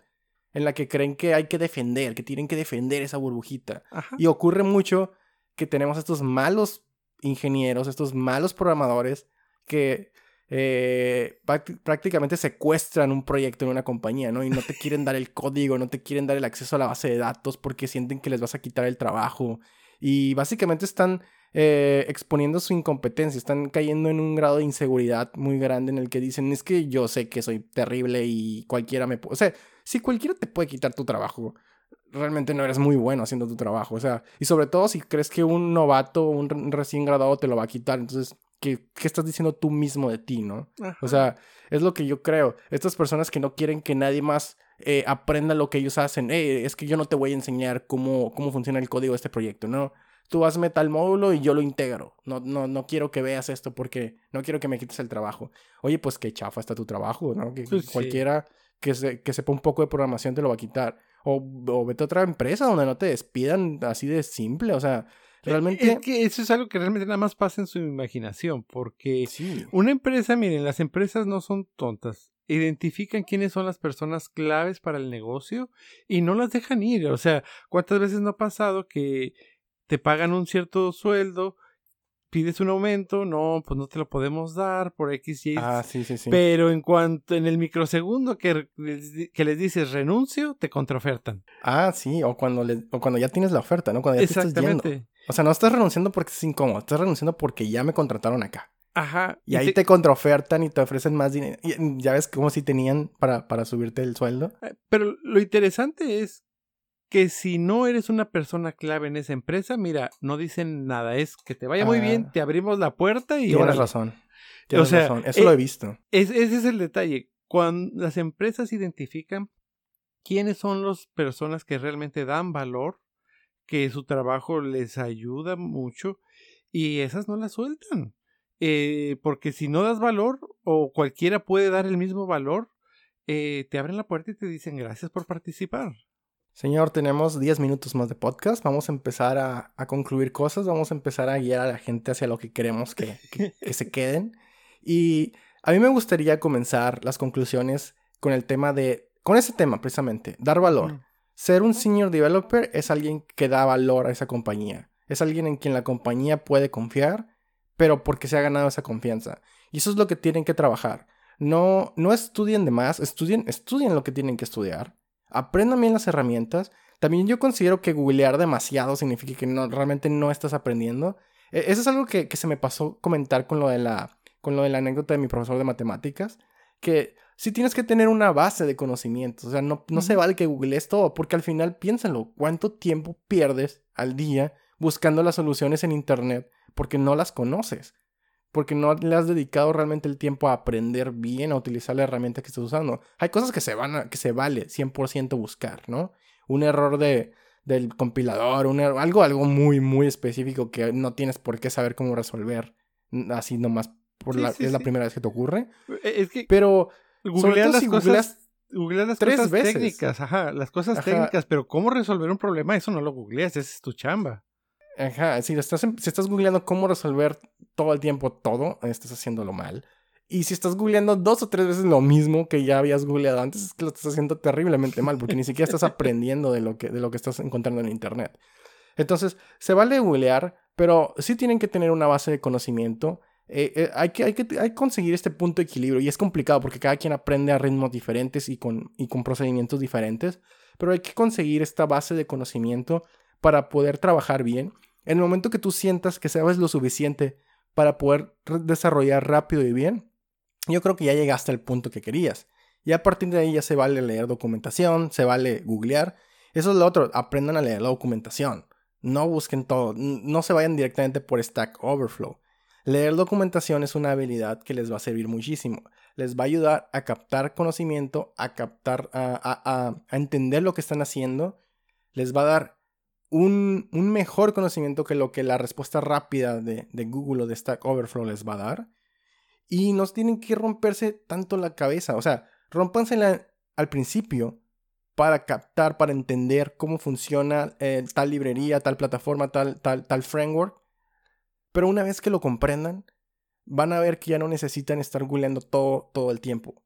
en la que creen que hay que defender, que tienen que defender esa burbujita. Y ocurre mucho que tenemos estos malos ingenieros, estos malos programadores que eh, prácticamente secuestran un proyecto en una compañía, ¿no? Y no te quieren dar el código, no te quieren dar el acceso a la base de datos porque sienten que les vas a quitar el trabajo. Y básicamente están eh, exponiendo su incompetencia, están cayendo en un grado de inseguridad muy grande en el que dicen, es que yo sé que soy terrible y cualquiera me puede... O sea, si cualquiera te puede quitar tu trabajo, realmente no eres muy bueno haciendo tu trabajo. O sea, y sobre todo si crees que un novato, un recién graduado te lo va a quitar, entonces ¿Qué, estás diciendo tú mismo de ti, no? O sea, es lo que yo creo. Estas personas que no quieren que nadie más eh, aprenda lo que ellos hacen. es que yo no te voy a enseñar cómo, cómo funciona el código de este proyecto, ¿no? Tú hazme tal módulo y yo lo integro. No, no, no quiero que veas esto porque no quiero que me quites el trabajo. Oye, pues qué chafa está tu trabajo, ¿no? Que pues cualquiera que, se, que sepa un poco de programación te lo va a quitar. O, o vete a otra empresa donde no te despidan así de simple. O sea, e, realmente. Es que eso es algo que realmente nada más pasa en su imaginación, porque una empresa, miren, las empresas no son tontas. Identifican quiénes son las personas claves para el negocio y no las dejan ir. O sea, ¿cuántas veces no ha pasado que te pagan un cierto sueldo, pides un aumento, no, pues no te lo podemos dar por X y Ah, sí, sí, sí. Pero en cuanto, en el microsegundo que, que les dices renuncio, te contraofertan. Ah, sí, o cuando, le, o cuando ya tienes la oferta, ¿no? Cuando ya Exactamente. O sea, no estás renunciando porque es incómodo, estás renunciando porque ya me contrataron acá. Ajá. Y, ahí te... contraofertan y te ofrecen más dinero. Ya ves como si tenían para, para subirte el sueldo. Eh, pero lo interesante es que si no eres una persona clave en esa empresa, mira, no dicen nada. Es que te vaya muy bien, ah. te abrimos la puerta y... Tienes razón. Tienes razón. Eso lo he visto. ese es el detalle. Cuando las empresas identifican quiénes son las personas que realmente dan valor, que su trabajo les ayuda mucho y esas no las sueltan. Eh, porque si no das valor o cualquiera puede dar el mismo valor, eh, te abren la puerta y te dicen gracias por participar. Señor, tenemos 10 minutos más de podcast. Vamos a empezar a, concluir cosas. Vamos a empezar a guiar a la gente hacia lo que queremos que, que se queden. Y a mí me gustaría comenzar las conclusiones con el tema de con ese tema precisamente, dar valor. Ser un senior developer es alguien que da valor a esa compañía. Es alguien en quien la compañía puede confiar, pero porque se ha ganado esa confianza. Y eso es lo que tienen que trabajar. No, no estudien de más, estudien, estudien lo que tienen que estudiar. Aprendan bien las herramientas. También yo considero que googlear demasiado significa que no, realmente no estás aprendiendo. E, eso es algo que, que, se me pasó comentar con lo, de la, con lo de la anécdota de mi profesor de matemáticas. Que sí tienes que tener una base de conocimientos. O sea, no, no se vale que googlees todo, porque al final piénsalo, ¿cuánto tiempo pierdes al día buscando las soluciones en Internet porque no las conoces? Porque no le has dedicado realmente el tiempo a aprender bien, a utilizar la herramienta que estás usando. Hay cosas que se, van que se vale 100% buscar, ¿no? Un error de, del compilador, un algo, algo muy, muy específico que no tienes por qué saber cómo resolver así nomás por la, es la primera vez que te ocurre. E, es que... Pero Googlear las cosas. las tres cosas veces. técnicas, ajá, las cosas técnicas, pero cómo resolver un problema, eso no lo googleas, esa es tu chamba. Ajá, si estás, si estás googleando cómo resolver todo el tiempo todo, estás haciéndolo mal. Y si estás googleando dos o tres veces lo mismo que ya habías googleado antes, es que lo estás haciendo terriblemente mal, porque ni siquiera estás aprendiendo de lo que, de lo que estás encontrando en Internet. Entonces, se vale googlear, pero sí tienen que tener una base de conocimiento eh, eh, hay, que, hay, que, hay conseguir este punto de equilibrio y es complicado porque cada quien aprende a ritmos diferentes y con, y con procedimientos diferentes, pero hay que conseguir esta base de conocimiento para poder trabajar bien. En el momento que tú sientas que sabes lo suficiente para poder desarrollar rápido y bien, yo creo que ya llegaste al punto que querías. Y a partir de ahí ya se vale leer documentación, se vale googlear. Eso es lo otro, aprendan a leer la documentación. No busquen todo, no se vayan directamente por Stack Overflow. Leer documentación es una habilidad que les va a servir muchísimo. Les va a ayudar a captar conocimiento, a captar, a, entender lo que están haciendo. Les va a dar un, mejor conocimiento que lo que la respuesta rápida de, Google o de Stack Overflow les va a dar. Y no tienen que romperse tanto la cabeza. O sea, rompansela al principio para captar, para entender cómo funciona eh, tal librería, tal plataforma, tal, tal, tal framework pero una vez que lo comprendan, van a ver que ya no necesitan estar googleando todo, todo el tiempo.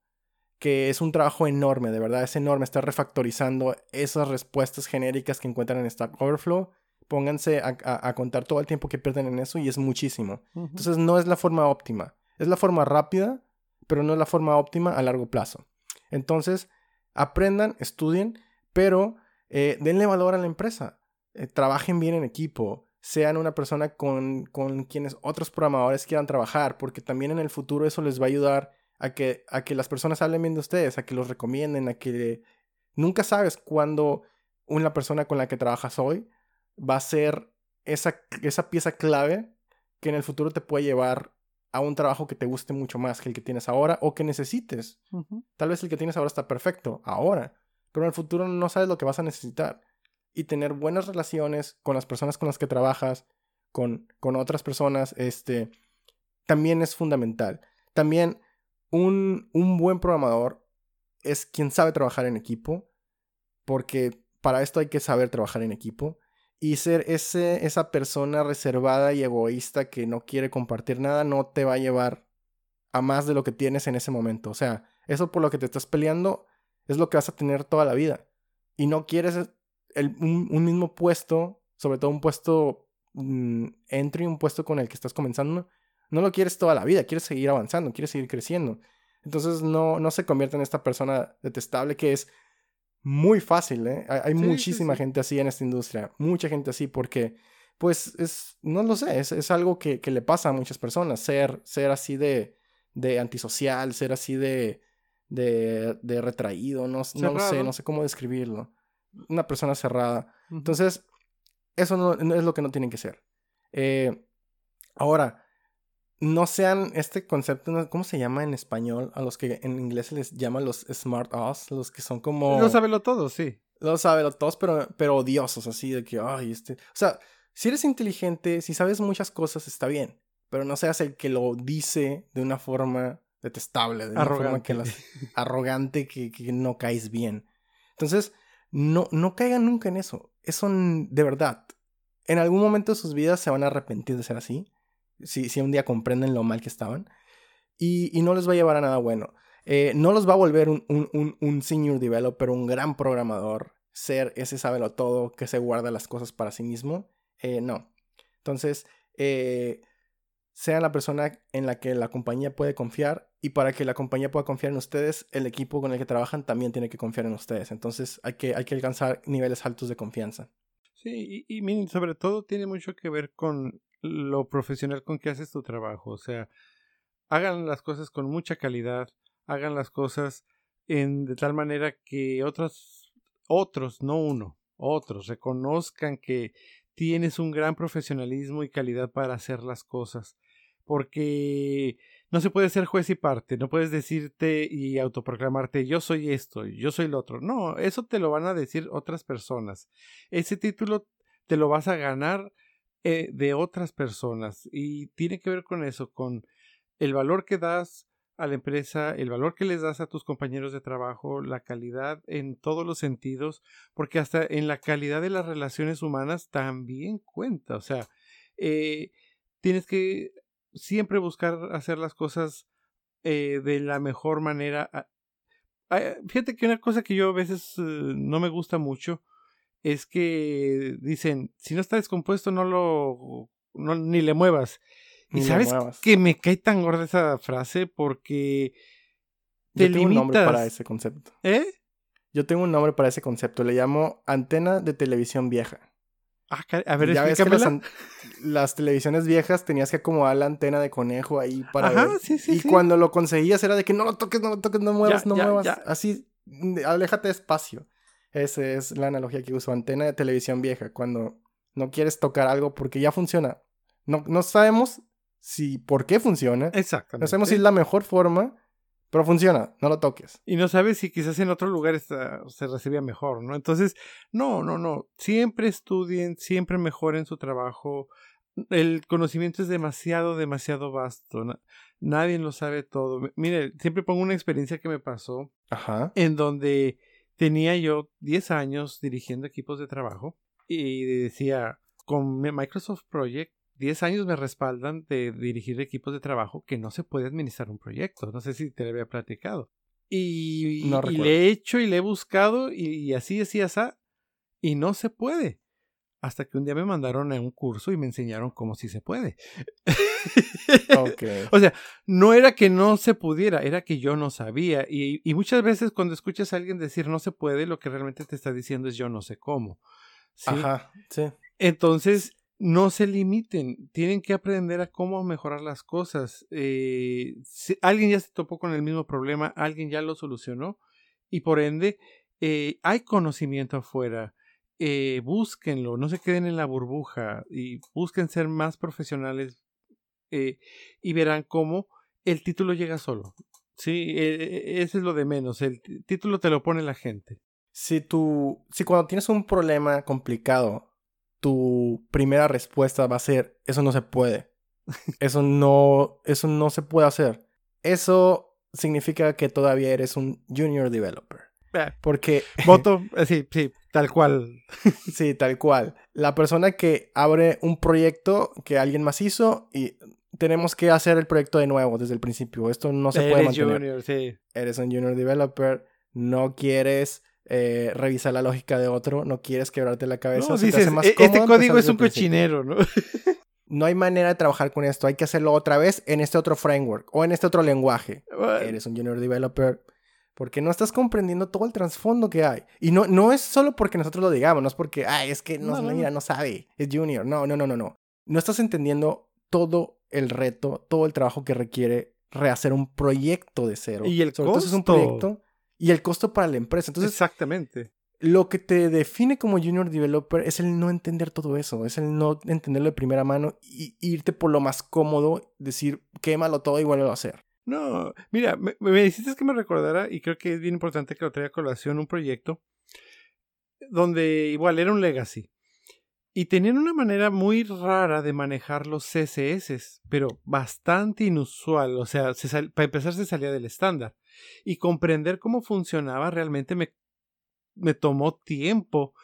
Que es un trabajo enorme, de verdad, es enorme estar refactorizando esas respuestas genéricas que encuentran en Stack Overflow. Pónganse a, contar todo el tiempo que pierden en eso y es muchísimo. Entonces no es la forma óptima. Es la forma rápida, pero no es la forma óptima a largo plazo. Entonces, aprendan, estudien, pero eh, denle valor a la empresa. Eh, trabajen bien en equipo sean una persona con, con, quienes otros programadores quieran trabajar, porque también en el futuro eso les va a ayudar a que, a que las personas hablen bien de ustedes, a que los recomienden, a que nunca sabes cuándo una persona con la que trabajas hoy va a ser esa, esa pieza clave que en el futuro te puede llevar a un trabajo que te guste mucho más que el que tienes ahora o que necesites. Tal vez el que tienes ahora está perfecto, ahora, pero en el futuro no sabes lo que vas a necesitar y tener buenas relaciones con las personas con las que trabajas, con, con otras personas, este, también es fundamental. También un, un buen programador es quien sabe trabajar en equipo, porque para esto hay que saber trabajar en equipo y ser ese, esa persona reservada y egoísta que no quiere compartir nada no te va a llevar a más de lo que tienes en ese momento. O sea, eso por lo que te estás peleando es lo que vas a tener toda la vida. Y no quieres un, mismo puesto, sobre todo un puesto mm, entry, un puesto con el que estás comenzando, no lo quieres toda la vida, quieres seguir avanzando, quieres seguir creciendo. Entonces no, no se convierte en esta persona detestable que es muy fácil, ¿eh? Hay, muchísima gente así en esta industria, mucha gente así porque pues es, no lo sé, es, algo que, le pasa a muchas personas, ser, ser así de, de antisocial, ser así de, de, de retraído, no, no sé, no sé cómo describirlo. Una persona cerrada. Entonces, eso no, es lo que no tienen que ser. Eh, ahora, no sean este concepto, ¿cómo se llama en español? A los que en inglés se les llama los smart ass, los que son como... Lo saben todo, sí. Lo saben todos, pero, pero odiosos, así de que, ay, este... O sea, si eres inteligente, si sabes muchas cosas, está bien. Pero no seas el que lo dice de una forma detestable, de una forma que arrogante, que, que, no caes bien. Entonces, no, no caigan nunca en eso. Eso, de verdad, en algún momento de sus vidas se van a arrepentir de ser así. Si, si un día comprenden lo mal que estaban. Y, y no les va a llevar a nada bueno. Eh, no los va a volver un, un, un, senior developer, un gran programador, ser ese sábelo todo que se guarda las cosas para sí mismo. Eh, no. Entonces, eh, sean la persona en la que la compañía puede confiar y para que la compañía pueda confiar en ustedes, el equipo con el que trabajan también tiene que confiar en ustedes. Entonces, hay que, hay que alcanzar niveles altos de confianza. Sí, y, y sobre todo tiene mucho que ver con lo profesional con que haces tu trabajo. O sea, hagan las cosas con mucha calidad, hagan las cosas en, de tal manera que otros, otros, no uno, otros reconozcan que tienes un gran profesionalismo y calidad para hacer las cosas. Porque no se puede ser juez y parte, no puedes decirte y autoproclamarte yo soy esto, yo soy lo otro. No, eso te lo van a decir otras personas. Ese título te lo vas a ganar eh, de otras personas y tiene que ver con eso, con el valor que das a la empresa, el valor que les das a tus compañeros de trabajo, la calidad en todos los sentidos, porque hasta en la calidad de las relaciones humanas también cuenta. O sea, eh, tienes que siempre buscar hacer las cosas eh, de la mejor manera. Fíjate que una cosa que yo a veces eh, no me gusta mucho es que dicen, si no está descompuesto, no lo, ni le muevas. Y sabes que me cae tan gorda esa frase porque te Yo tengo un nombre para ese concepto. ¿Eh? Yo tengo un nombre para ese concepto. Le llamo antena de televisión vieja. Ah, a ver, ya ves que las, las, televisiones viejas tenías que acomodar la antena de conejo ahí para Ajá, ver. Sí, sí, y cuando lo conseguías era de que no lo toques, no lo toques, no muevas, no muevas. Así, aléjate despacio. Esa es la analogía que uso. Antena de televisión vieja. Cuando no quieres tocar algo porque ya funciona. No, no sabemos si por qué funciona. Exactamente. No sabemos si es la mejor forma, pero funciona, no lo toques. Y no sabes si quizás en otro lugar se recibía mejor, ¿no? Entonces, no, no, no. Siempre estudien, siempre mejoren su trabajo. El conocimiento es demasiado, demasiado vasto. Nadie lo sabe todo. Mire, siempre pongo una experiencia que me pasó. Ajá. En donde tenía yo 10 años dirigiendo equipos de trabajo y decía, con Microsoft Project 10 años me respaldan de dirigir equipos de trabajo que no se puede administrar un proyecto. No sé si te lo había platicado. Y, le he hecho y le he buscado y, así, así, así, y no se puede. Hasta que un día me mandaron a un curso y me enseñaron cómo sí se puede. o sea, no era que no se pudiera, era que yo no sabía. Y, y, muchas veces cuando escuchas a alguien decir no se puede, lo que realmente te está diciendo es yo no sé cómo. Ajá, sí. Entonces, no se limiten, tienen que aprender a cómo mejorar las cosas. Eh, si alguien ya se topó con el mismo problema, alguien ya lo solucionó y por ende eh, hay conocimiento afuera. Eh, búsquenlo, no se queden en la burbuja y busquen ser más profesionales y verán cómo el título llega solo. Sí, eso es lo de menos. El título te lo pone la gente. Si tú, si cuando tienes un problema complicado tu primera respuesta va a ser, eso no se puede. Eso no, eso no se puede hacer. Eso significa que todavía eres un junior developer. Eh, Porque... Voto, eh, sí, sí, tal cual. sí, tal cual. La persona que abre un proyecto que alguien más hizo y tenemos que hacer el proyecto de nuevo desde el principio. Esto no se puede mantener. Junior, sí. Eres un junior developer, no quieres eh, revisar la lógica de otro, no quieres quebrarte la cabeza. No, dices, e-, este código es un cochinero, ¿no? no hay manera de trabajar con esto, hay que hacerlo otra vez en este otro framework o en este otro lenguaje. Eres un junior developer, Porque no estás comprendiendo todo el trasfondo que hay. Y no, no es solo porque nosotros lo digamos, no es porque, ay, es que no, mira, no sabe, es junior. No, no, no, no, no. No estás entendiendo todo el reto, todo el trabajo que requiere rehacer un proyecto de cero. Y el costo. es un proyecto y el costo para la empresa. Entonces, Exactamente. Lo que te define como junior developer es el no entender todo eso, es el no entenderlo de primera mano y irte por lo más cómodo, decir, quémalo todo y vuelvo a hacer. No, mira, me, me hiciste que me recordara, y creo que es bien importante que lo traiga a colación, un proyecto donde igual era un legacy. Y tenían una manera muy rara de manejar los CSS, pero bastante inusual. O sea, para empezar se salía del estándar. Y comprender cómo funcionaba realmente me, me tomó tiempo.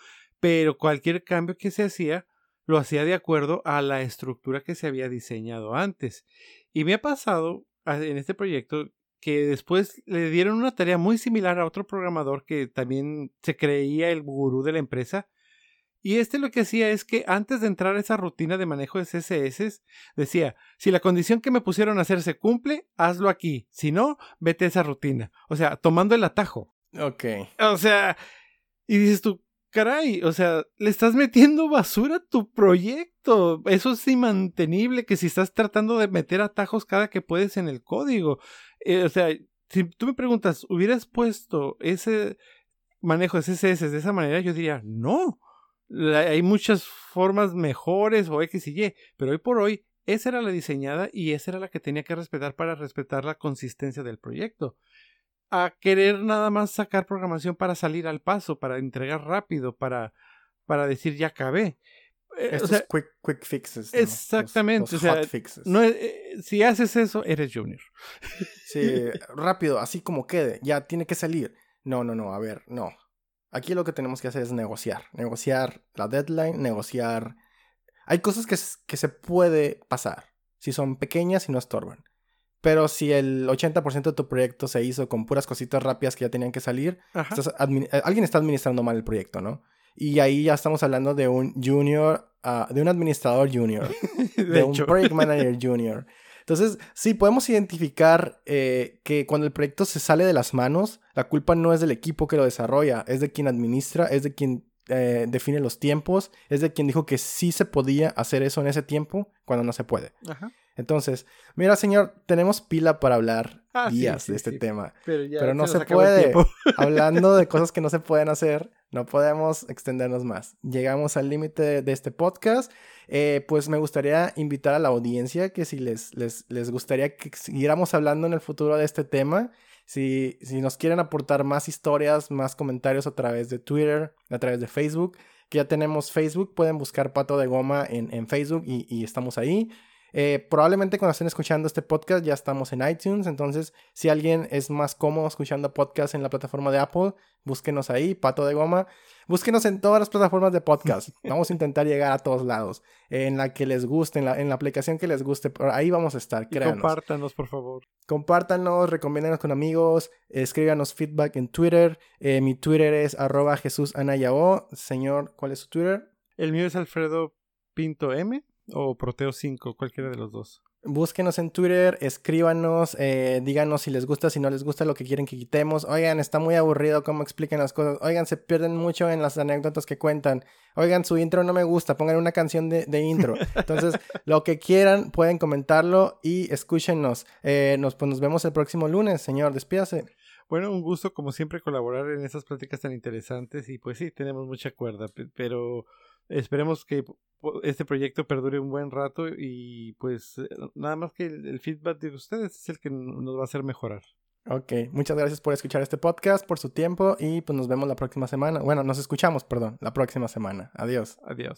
Pero cualquier cambio que se hacía, lo hacía de acuerdo a la estructura que se había diseñado antes. Y me ha pasado en este proyecto que después le dieron una tarea muy similar a otro programador que también se creía el gurú de la empresa. Y este lo que hacía es que antes de entrar a esa rutina de manejo de CSS, decía, si la condición que me pusieron a hacer se cumple, hazlo aquí. Si no, vete a esa rutina. O sea, tomando el atajo. Ok. O sea, y dices tú, caray, o sea, le estás metiendo basura a tu proyecto. Eso es inmantenible que si estás tratando de meter atajos cada que puedes en el código. Eh, o sea, si tú me preguntas, ¿hubieras puesto ese manejo de CSS de esa manera? Yo diría, no. Hay muchas formas mejores o X y Y, pero hoy por hoy esa era la diseñada y esa era la que tenía que respetar para respetar la consistencia del proyecto a querer nada más sacar programación para salir al paso, para entregar rápido, para, para decir ya acabé. Eh, Estos quick, quick fixes. Exactamente. o sea, hot fixes. No, eh, si haces eso, eres junior. Sí, rápido, así como quede, ya tiene que salir. No, no, no, a ver, no. Aquí lo que tenemos que hacer es negociar. Negociar la deadline, negociar. Hay cosas que, que se puede pasar si son pequeñas y no estorban. Pero si el 80% de tu proyecto se hizo con puras cositas rápidas que ya tenían que salir, eh, alguien está administrando mal el proyecto, ¿no? Y ahí ya estamos hablando de un junior, ah, de un administrador junior, de, un project manager junior. Entonces, sí, podemos identificar eh, que cuando el proyecto se sale de las manos, la culpa no es del equipo que lo desarrolla, es de quien administra, es de quien eh, define los tiempos, es de quien dijo que sí se podía hacer eso en ese tiempo cuando no se puede. Ajá. Entonces, mira, señor, tenemos pila para hablar ah, días de este tema. Pero, no se, puede. Hablando de cosas que no se pueden hacer, no podemos extendernos más. Llegamos al límite de este podcast. Eh, pues me gustaría invitar a la audiencia que si les, les, les gustaría que siguiéramos hablando en el futuro de este tema, si, si nos quieren aportar más historias, más comentarios a través de Twitter, a través de Facebook, que ya tenemos Facebook, pueden buscar Pato de Goma en, en Facebook y, y estamos ahí. Eh, probablemente cuando estén escuchando este podcast ya estamos en iTunes, entonces si alguien es más cómodo escuchando podcast en la plataforma de Apple, búsquenos ahí, Pato de Goma. Búsquenos en todas las plataformas de podcast. Vamos a intentar llegar a todos lados. En la que les guste, en la, en la aplicación que les guste. ahí vamos a estar, créanos. compártanos, por favor. Compártanos, recomiéndanos con amigos, escríbanos feedback en Twitter. Eh, mi Twitter es arroba Jesús Señor, ¿cuál es su Twitter? El mío es Alfredo Pinto M o Proteo 5, cualquiera de los dos. Búsquenos en Twitter, escríbanos, eh, díganos si les gusta, si no les gusta lo que quieren que quitemos. Oigan, está muy aburrido cómo expliquen las cosas. Oigan, se pierden mucho en las anécdotas que cuentan. Oigan, su intro no me gusta, pongan una canción de, intro. Entonces, lo que quieran, pueden comentarlo y escúchenos. Eh, nos, pues nos vemos el próximo lunes, señor. Despídase. Bueno, un gusto como siempre colaborar en estas pláticas tan interesantes y pues sí, tenemos mucha cuerda, pero esperemos que este proyecto perdure un buen rato y pues eh, nada más que el, feedback de ustedes es el que nos va a hacer mejorar. Ok, muchas gracias por escuchar este podcast, por su tiempo y pues nos vemos la próxima semana. Bueno, nos escuchamos, perdón, la próxima semana. Adiós. Adiós.